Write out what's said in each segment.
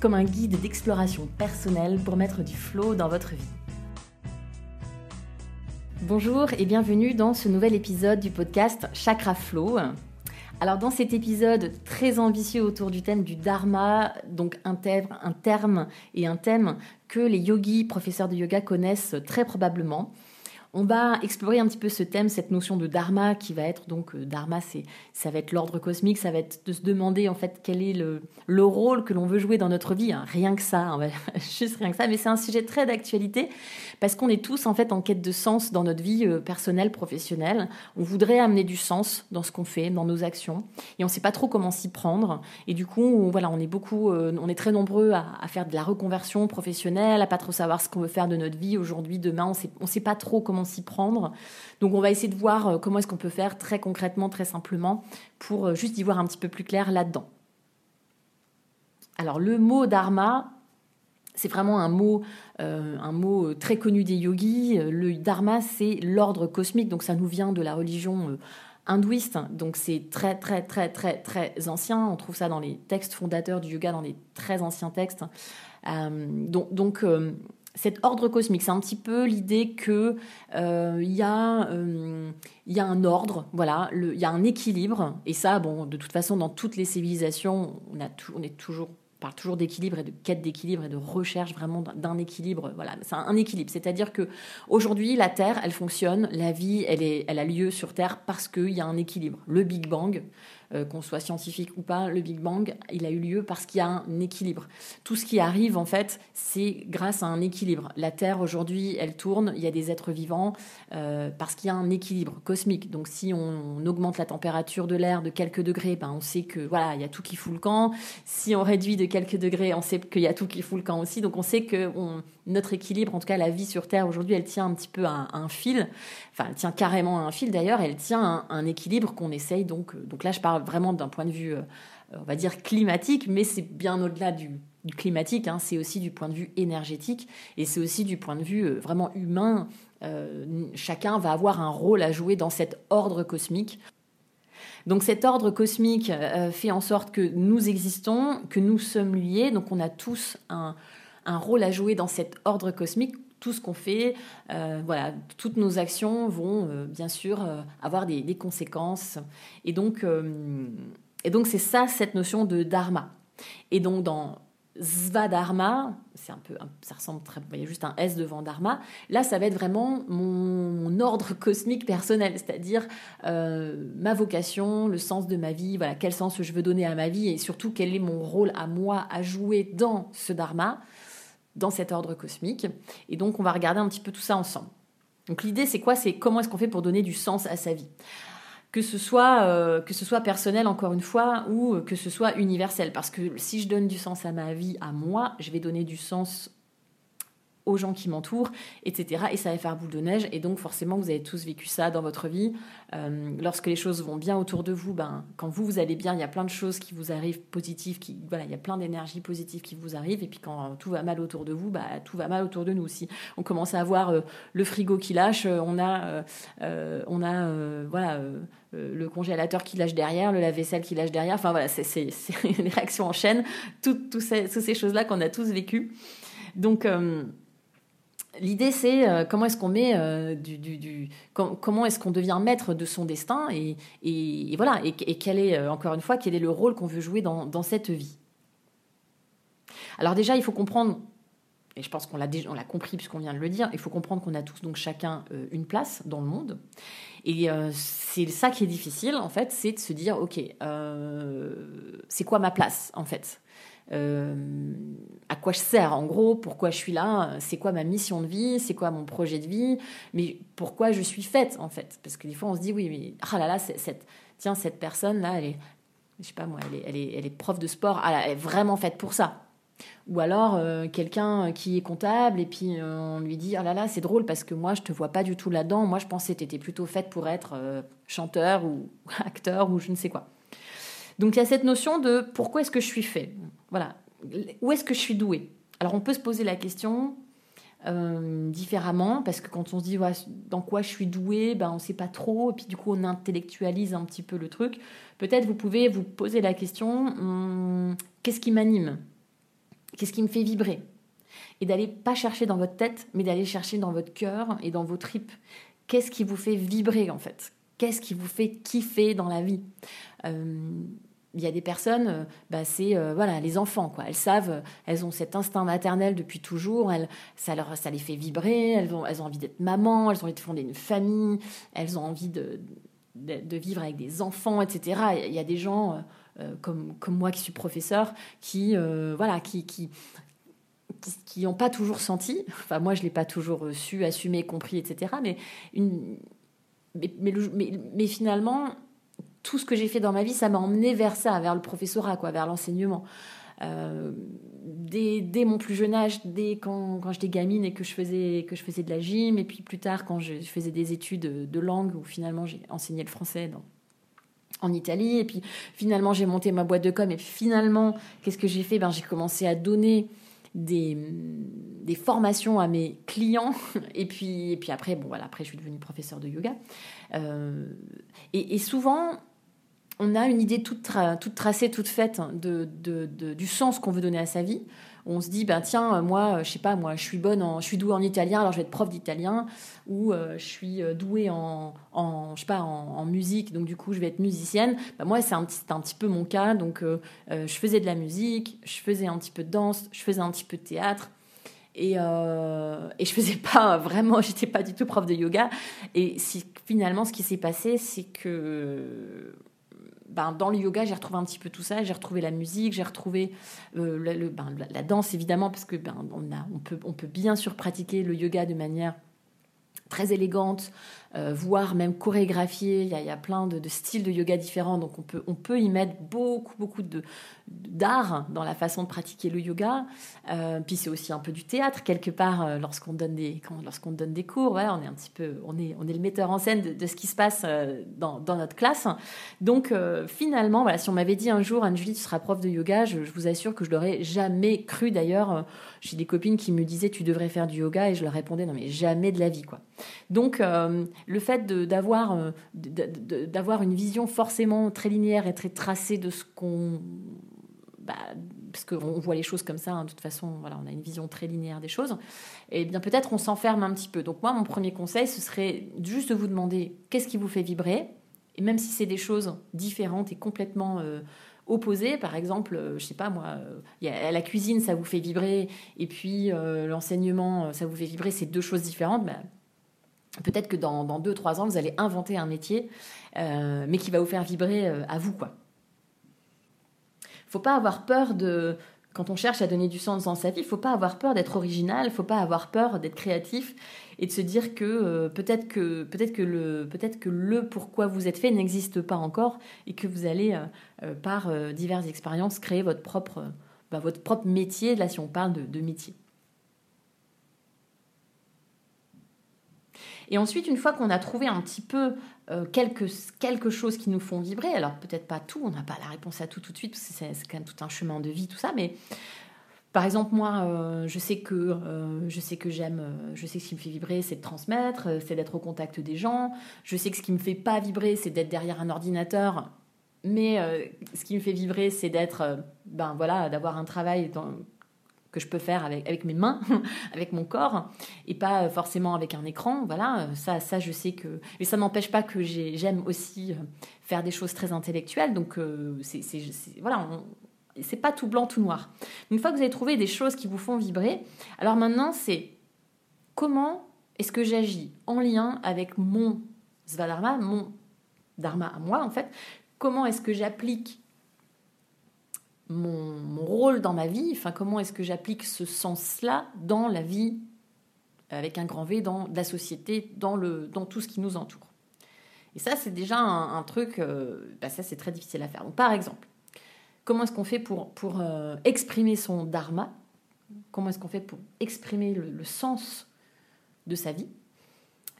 comme un guide d'exploration personnelle pour mettre du flow dans votre vie. Bonjour et bienvenue dans ce nouvel épisode du podcast Chakra Flow. Alors dans cet épisode très ambitieux autour du thème du dharma, donc un, un terme et un thème que les yogis, professeurs de yoga connaissent très probablement, on va explorer un petit peu ce thème, cette notion de dharma qui va être donc euh, dharma, c'est ça va être l'ordre cosmique, ça va être de se demander en fait quel est le, le rôle que l'on veut jouer dans notre vie, hein. rien que ça, hein, juste rien que ça. Mais c'est un sujet très d'actualité parce qu'on est tous en fait en quête de sens dans notre vie euh, personnelle, professionnelle. On voudrait amener du sens dans ce qu'on fait, dans nos actions, et on ne sait pas trop comment s'y prendre. Et du coup, on, voilà, on est beaucoup, euh, on est très nombreux à, à, faire de la reconversion professionnelle, à pas trop savoir ce qu'on veut faire de notre vie aujourd'hui, demain. On sait, on sait pas trop comment s'y prendre. Donc on va essayer de voir euh, comment est-ce qu'on peut faire très concrètement, très simplement, pour euh, juste y voir un petit peu plus clair là-dedans. Alors le mot dharma, c'est vraiment un mot, euh, un mot très connu des yogis. Le dharma, c'est l'ordre cosmique, donc ça nous vient de la religion hindouiste, donc c'est très très très très très ancien. On trouve ça dans les textes fondateurs du yoga, dans les très anciens textes. donc, cet ordre cosmique. C'est un petit peu l'idée que euh, il y, euh, a un ordre, voilà, il y a un équilibre. Et ça, bon, de toute façon, dans toutes les civilisations, on, a toujours parle toujours d'équilibre et de quête d'équilibre et de recherche vraiment d'un équilibre. Voilà, c'est un, équilibre. C'est-à-dire que aujourd'hui, la Terre, elle fonctionne, la vie, elle, elle a lieu sur Terre parce qu'il y a un équilibre. Le Big Bang, euh, qu'on soit scientifique ou pas, le Big Bang, il a eu lieu parce qu'il y a un équilibre. Tout ce qui arrive, en fait, c'est grâce à un équilibre. La Terre, aujourd'hui, elle tourne, il y a des êtres vivants euh, parce qu'il y a un équilibre cosmique. Donc, si on, augmente la température de l'air de quelques degrés, ben, on sait que voilà, il y a tout qui fout le camp. Si on réduit de quelques degrés, on sait qu'il y a tout qui fout le camp aussi. Donc, on sait que notre équilibre, en tout cas la vie sur Terre aujourd'hui, elle tient un petit peu à un, fil. Enfin, elle tient carrément à un fil d'ailleurs. Elle tient à un, un équilibre qu'on essaye donc. Donc là, je parle vraiment d'un point de vue, euh, on va dire, climatique, mais c'est bien au-delà du, climatique, hein. c'est aussi du point de vue énergétique, et c'est aussi du point de vue euh, vraiment humain. Euh, chacun va avoir un rôle à jouer dans cet ordre cosmique. Donc cet ordre cosmique fait en sorte que nous existons, que nous sommes liés, donc on a tous un, rôle à jouer dans cet ordre cosmique tout ce qu'on fait, euh, voilà, toutes nos actions vont euh, bien sûr euh, avoir des, conséquences. Et donc, et donc c'est ça cette notion de dharma. Et donc dans Svadharma, c'est un peu, ça ressemble très, il y a juste un S devant dharma. Là, ça va être vraiment mon, ordre cosmique personnel, c'est-à-dire ma vocation, le sens de ma vie, voilà, quel sens je veux donner à ma vie et surtout quel est mon rôle à moi à jouer dans ce dharma dans cet ordre cosmique. Et donc, on va regarder un petit peu tout ça ensemble. Donc, l'idée, c'est quoi? C'est comment est-ce qu'on fait pour donner du sens à sa vie? Que ce soit euh, que ce soit personnel encore une fois ou que ce soit universel parce que si je donne du sens à ma vie à moi je vais donner du sens aux gens qui m'entourent, etc. Et ça va faire boule de neige. Et donc forcément, vous avez tous vécu ça dans votre vie. Euh, lorsque les choses vont bien autour de vous, ben, quand vous, vous allez bien, il y a plein de choses qui vous arrivent positives, qui, voilà, il y a plein d'énergie positive qui vous arrive. Et puis quand tout va mal autour de vous, bah, tout va mal autour de nous aussi. On commence à avoir euh, le frigo qui lâche, euh, on a, on a voilà, le congélateur qui lâche derrière, le lave-vaisselle qui lâche derrière. Enfin voilà, c'est les réactions en chaîne, toutes ces, ces choses-là qu'on a tous vécues. Donc, L'idée, c'est euh, comment est-ce qu'on met euh, du, comment est-ce qu'on devient maître de son destin et, voilà et, quel est euh, encore une fois quel est le rôle qu'on veut jouer dans, cette vie? Alors déjà, il faut comprendre et je pense qu'on l'a l'a compris puisqu'on vient de le dire. Il faut comprendre qu'on a tous donc chacun une place dans le monde et c'est ça qui est difficile en fait, c'est de se dire ok, c'est quoi ma place en fait? À quoi je sers en gros, pourquoi je suis là, c'est quoi ma mission de vie, c'est quoi mon projet de vie, mais pourquoi je suis faite en fait. Parce que des fois on se dit oui, mais ah là là, cette, tiens, cette personne là, elle est, je sais pas moi, elle est, elle est, prof de sport, ah elle est vraiment faite pour ça. Ou alors euh, quelqu'un qui est comptable et puis on lui dit oh là là c'est drôle parce que moi je te vois pas du tout là-dedans. Moi je pensais que tu étais plutôt faite pour être chanteur ou acteur ou je ne sais quoi. Donc il y a cette notion de pourquoi est-ce que je suis fait? Voilà. Où est-ce que je suis doué Alors on peut se poser la question euh, différemment, parce que quand on se dit dans quoi je suis doué, ben, on ne sait pas trop, et puis du coup on intellectualise un petit peu le truc. Peut-être vous pouvez vous poser la question, hum, qu'est-ce qui m'anime? Qu'est-ce qui me fait vibrer? Et d'aller pas chercher dans votre tête, mais d'aller chercher dans votre cœur et dans vos tripes. Qu'est-ce qui vous fait vibrer en fait? Qu'est-ce qui vous fait kiffer dans la vie? Euh, il y a des personnes, euh, bah, c'est euh, voilà les enfants quoi. Elles savent, elles ont cet instinct maternel depuis toujours. Elles, ça leur, ça les fait vibrer. Elles ont, elles ont envie d'être maman. Elles ont envie de fonder une famille. Elles ont envie de, de, vivre avec des enfants, etc. Il y a des gens euh, comme comme moi qui suis professeur qui voilà qui qui qui n'ont pas toujours senti, enfin moi je l'ai pas toujours su, assumé, compris, etc. Mais, une, mais, mais, mais finalement, tout ce que j'ai fait dans ma vie, ça m'a emmené vers ça, vers le professorat, quoi, vers l'enseignement. Euh, dès, mon plus jeune âge, dès quand, quand j'étais gamine et que je, faisais, que je faisais de la gym, et puis plus tard quand je, faisais des études de langue, où finalement j'ai enseigné le français dans, en Italie, et puis finalement j'ai monté ma boîte de com, et finalement, qu'est-ce que j'ai fait? Ben, J'ai commencé à donner des, des, formations à mes clients, et puis, et puis après, bon, voilà, après je suis devenue professeur de yoga. Euh, et souvent, on a une idée toute, tracée, toute faite de, du sens qu'on veut donner à sa vie. On se dit, ben tiens, moi, je sais pas, moi, je suis bonne, je suis douée en italien, alors je vais être prof d'italien, ou euh, je suis euh, douée en, je sais pas, en, musique, donc du coup, je vais être musicienne. Ben, moi, c'est un, un, petit peu mon cas, donc euh, je faisais de la musique, je faisais un petit peu de danse, je faisais un petit peu de théâtre. Et, et je faisais pas vraiment, j'étais pas du tout prof de yoga. Et finalement, ce qui s'est passé, c'est que ben, dans le yoga, j'ai retrouvé un petit peu tout ça. J'ai retrouvé la musique, j'ai retrouvé euh, ben, la, danse, évidemment, parce que ben, on peut bien sûr pratiquer le yoga de manière très élégante, euh, voire même chorégraphiée. Il y a, plein de, styles de yoga différents, donc on peut, on peut y mettre beaucoup, beaucoup d'art dans la façon de pratiquer le yoga. Euh, puis c'est aussi un peu du théâtre quelque part euh, lorsqu'on donne des donne des cours. On est un petit peu on est on est le metteur en scène de, ce qui se passe dans, dans, notre classe. Donc finalement, si on m'avait dit un jour Anne-Julie tu seras prof de yoga, je, vous assure que je l'aurais jamais cru. D'ailleurs, j'ai des copines qui me disaient tu devrais faire du yoga et je leur répondais non mais jamais de la vie quoi. Donc le fait d'avoir d'avoir une vision forcément très linéaire et très tracée de ce qu'on bah, parce qu'on voit les choses comme ça, hein, de toute façon, voilà, on a une vision très linéaire des choses, et eh bien peut-être on s'enferme un petit peu. Donc moi, mon premier conseil, ce serait juste de vous demander qu'est-ce qui vous fait vibrer, et même si c'est des choses différentes et complètement euh, opposées, par exemple, euh, je sais pas moi, la cuisine, ça vous fait vibrer, et puis euh, l'enseignement, ça vous fait vibrer, c'est deux choses différentes. Bah, peut-être que dans, dans deux, trois ans, vous allez inventer un métier, mais qui va vous faire vibrer à vous, quoi faut pas avoir peur de quand on cherche à donner du sens dans sa vie, il faut pas avoir peur d'être original, il faut pas avoir peur d'être créatif et de se dire que euh, peut-être que le pourquoi vous êtes fait n'existe pas encore et que vous allez euh, euh, par diverses expériences créer votre propre bah, votre propre métier. Là, si on parle de métier. Et ensuite, une fois qu'on a trouvé un petit peu euh, quelque, chose qui nous font vibrer. Alors peut-être pas tout, on n'a pas la réponse à tout tout de suite, parce que c'est quand même tout un chemin de vie, tout ça, mais par exemple, moi, euh, je sais que euh, je sais que j'aime, je sais que ce qui me fait vibrer, c'est de transmettre, c'est d'être au contact des gens. Je sais que ce qui me fait pas vibrer, c'est d'être derrière un ordinateur. Mais ce qui me fait vibrer, c'est d'être, ben voilà, d'avoir un travail dans, que je peux faire avec, mes mains, avec mon corps, et pas forcément avec un écran. Voilà, ça, ça je sais que. Mais ça n'empêche pas que j'aime aussi euh, faire des choses très intellectuelles. Donc, euh, c'est voilà, c'est pas tout blanc, tout noir. Une fois que vous avez trouvé des choses qui vous font vibrer, alors maintenant, c'est comment est-ce que j'agis en lien avec mon Svadharma, mon Dharma à moi, en fait. Comment est-ce que j'applique mon, rôle dans ma vie, enfin comment est-ce que j'applique ce sens-là dans la vie avec un grand V, dans la société, dans, tout ce qui nous entoure. Et ça, c'est déjà un, truc, euh, bah ça c'est très difficile à faire. Donc par exemple, comment est-ce qu'on fait pour, pour euh, exprimer son dharma? Comment est-ce qu'on fait pour exprimer le, sens de sa vie?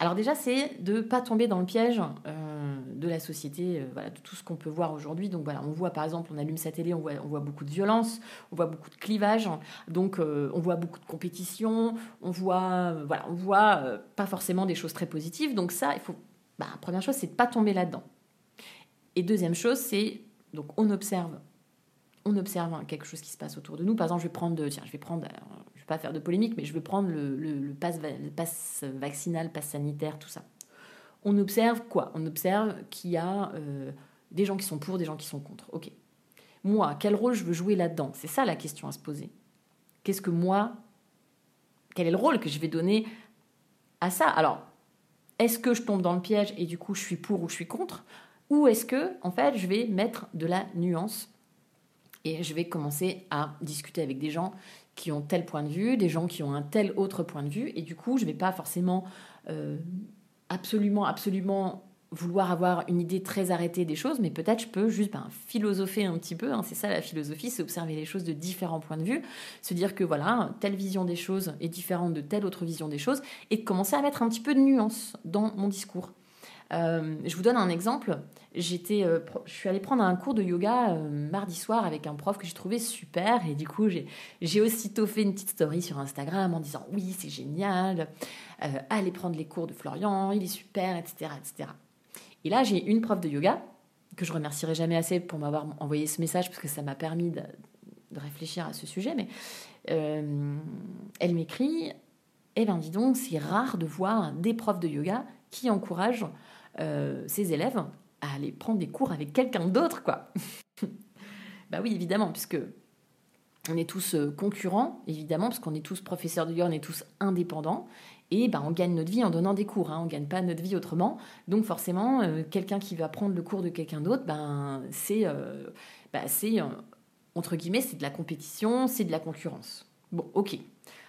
Alors déjà, c'est de ne pas tomber dans le piège euh, de la société, euh, voilà, de tout ce qu'on peut voir aujourd'hui. Donc voilà, on voit par exemple, on allume sa télé, on voit, on voit beaucoup de violence, on voit beaucoup de clivage, donc on voit beaucoup de compétition, on voit, voilà, on voit pas forcément des choses très positives. Donc ça, il faut, bah, première chose, c'est de pas tomber là-dedans. Et deuxième chose, c'est donc on observe on observe quelque chose qui se passe autour de nous. Par exemple, je vais prendre, tiens, je vais prendre, je vais pas faire de polémique, mais je vais prendre le, le, pass, vaccinal, pass sanitaire, tout ça. On observe quoi? On observe qu'il y a euh, des gens qui sont pour, des gens qui sont contre. Ok. Moi, quel rôle je veux jouer là-dedans? C'est ça la question à se poser. Qu'est-ce que moi, quel est le rôle que je vais donner à ça? Alors, est-ce que je tombe dans le piège et du coup je suis pour ou je suis contre? Ou est-ce que, en fait, je vais mettre de la nuance et je vais commencer à discuter avec des gens qui ont tel point de vue, des gens qui ont un tel autre point de vue. Et du coup, je ne vais pas forcément euh, absolument, absolument vouloir avoir une idée très arrêtée des choses, mais peut-être je peux juste ben, philosopher un petit peu. Hein. c'est ça la philosophie, c'est observer les choses de différents points de vue, se dire que voilà, telle vision des choses est différente de telle autre vision des choses, et commencer à mettre un petit peu de nuance dans mon discours. Euh, je vous donne un exemple. J'étais, euh, je suis allée prendre un cours de yoga euh, mardi soir avec un prof que j'ai trouvé super et du coup j'ai aussitôt fait une petite story sur Instagram en disant oui c'est génial, allez prendre les cours de Florian, il est super, etc. etc. Et là j'ai une prof de yoga que je remercierai jamais assez pour m'avoir envoyé ce message parce que ça m'a permis de, de, réfléchir à ce sujet, mais elle m'écrit eh bien dis donc c'est rare de voir des profs de yoga qui encouragent euh, ses élèves à aller prendre des cours avec quelqu'un d'autre, quoi. bah oui, évidemment, puisque on est tous euh, concurrents, évidemment, parce qu'on est tous professeurs de yoga, on est tous indépendants, et bah, on gagne notre vie en donnant des cours, hein, on ne gagne pas notre vie autrement. Donc forcément, euh, quelqu'un qui va prendre le cours de quelqu'un d'autre, ben, c'est, bah, c'est entre guillemets, c'est de la compétition, c'est de la concurrence. Bon, ok.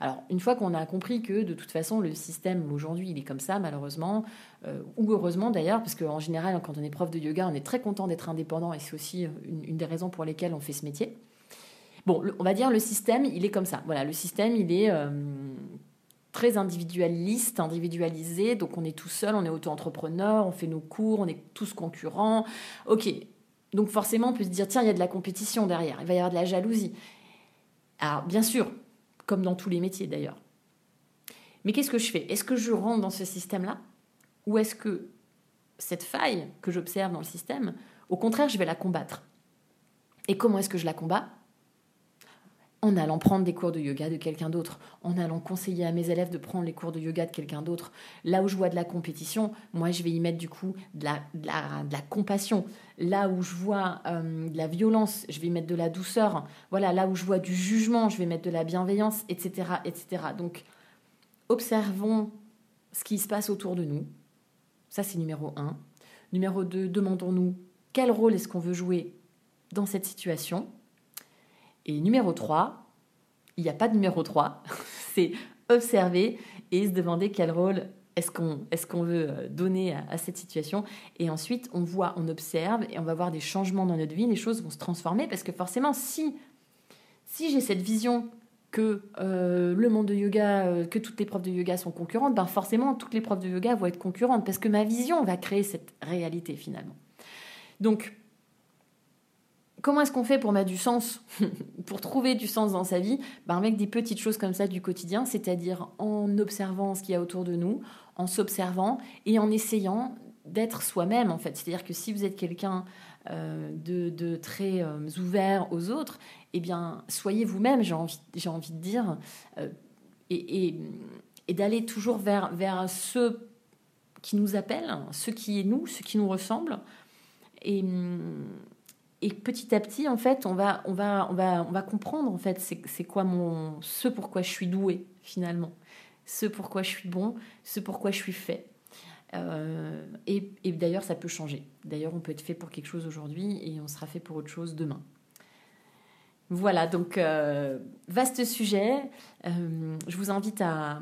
Alors, une fois qu'on a compris que de toute façon, le système aujourd'hui, il est comme ça, malheureusement, euh, ou heureusement d'ailleurs, parce qu'en général, quand on est prof de yoga, on est très content d'être indépendant et c'est aussi une, des raisons pour lesquelles on fait ce métier. Bon, on va dire le système, il est comme ça. Voilà, le système, il est euh, très individualiste, individualisé, donc on est tout seul, on est auto-entrepreneur, on fait nos cours, on est tous concurrents. Ok, donc forcément, on peut se dire, tiens, il y a de la compétition derrière, il va y avoir de la jalousie. Alors, bien sûr, comme dans tous les métiers d'ailleurs. Mais qu'est-ce que je fais? Est-ce que je rentre dans ce système-là? Ou est-ce que cette faille que j'observe dans le système, au contraire, je vais la combattre? Et comment est-ce que je la combats en allant prendre des cours de yoga de quelqu'un d'autre, en allant conseiller à mes élèves de prendre les cours de yoga de quelqu'un d'autre. Là où je vois de la compétition, moi je vais y mettre du coup de la, compassion. Là où je vois euh, de la violence, je vais y mettre de la douceur. Voilà, là où je vois du jugement, je vais mettre de la bienveillance, etc. etc. Donc observons ce qui se passe autour de nous. Ça c'est numéro un. Numéro deux, demandons-nous quel rôle est-ce qu'on veut jouer dans cette situation et numéro 3, il n'y a pas de numéro 3, c'est observer et se demander quel rôle est-ce qu'on est veut euh, donner à, cette situation. Et ensuite, on voit, on observe et on va voir des changements dans notre vie, les choses vont se transformer parce que forcément, si, si j'ai cette vision que euh, le monde de yoga, euh, que toutes les profs de yoga sont concurrentes, ben forcément, toutes les profs de yoga vont être concurrentes parce que ma vision va créer cette réalité finalement. Donc, Comment est-ce qu'on fait pour mettre du sens, pour trouver du sens dans sa vie? Ben Avec des petites choses comme ça du quotidien, c'est-à-dire en observant ce qu'il y a autour de nous, en s'observant et en essayant d'être soi-même en fait. C'est-à-dire que si vous êtes quelqu'un euh, de, très euh, ouvert aux autres, eh bien, soyez vous-même, j'ai envie, j'ai envie de dire, euh, et, d'aller toujours vers, vers qui nous appellent, ceux qui est nous, ceux qui nous ressemblent. Et, et petit à petit, en fait, on va, on va, on va, on va comprendre, en fait, c'est quoi mon, ce pourquoi je suis doué, finalement. Ce pourquoi je suis bon, ce pourquoi je suis fait. Euh, et, et d'ailleurs, ça peut changer. D'ailleurs, on peut être fait pour quelque chose aujourd'hui et on sera fait pour autre chose demain. Voilà, donc euh, vaste sujet. Euh, je vous invite à,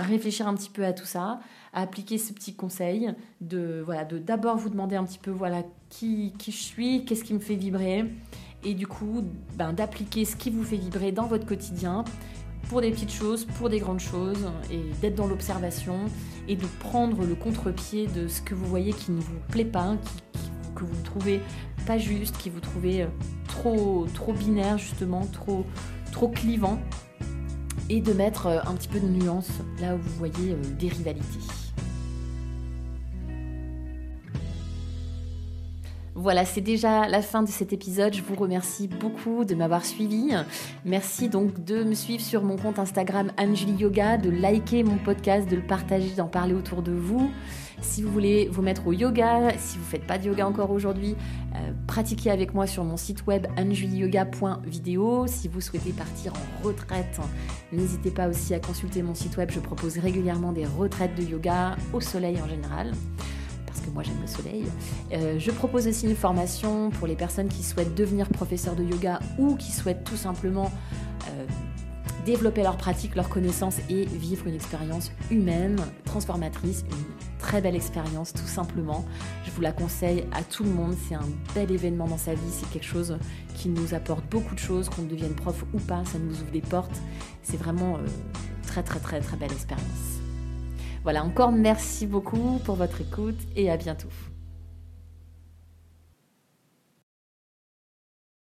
réfléchir un petit peu à tout ça, à appliquer ce petit conseil de voilà de d'abord vous demander un petit peu voilà qui, qui je suis, qu'est-ce qui me fait vibrer, et du coup ben, d'appliquer ce qui vous fait vibrer dans votre quotidien pour des petites choses, pour des grandes choses, et d'être dans l'observation et de prendre le contre-pied de ce que vous voyez qui ne vous plaît pas, que vous trouvez pas juste, qui vous trouvez euh, trop, trop binaire justement, trop, trop clivant, et de mettre euh, un petit peu de nuance là où vous voyez euh, des rivalités. Voilà, c'est déjà la fin de cet épisode. Je vous remercie beaucoup de m'avoir suivi. Merci donc de me suivre sur mon compte Instagram Angeli Yoga, de liker mon podcast, de le partager, d'en parler autour de vous. Si vous voulez vous mettre au yoga, si vous ne faites pas de yoga encore aujourd'hui, euh, pratiquez avec moi sur mon site web angeliyoga.video. Si vous souhaitez partir en retraite, n'hésitez pas aussi à consulter mon site web. Je propose régulièrement des retraites de yoga au soleil en général parce que moi j'aime le soleil. Euh, je propose aussi une formation pour les personnes qui souhaitent devenir professeur de yoga ou qui souhaitent tout simplement euh, développer leur pratique, leur connaissance et vivre une expérience humaine, transformatrice, une très belle expérience tout simplement. Je vous la conseille à tout le monde, c'est un bel événement dans sa vie, c'est quelque chose qui nous apporte beaucoup de choses, qu'on devienne prof ou pas, ça nous ouvre des portes. C'est vraiment euh, très très très très belle expérience. Voilà, encore merci beaucoup pour votre écoute et à bientôt.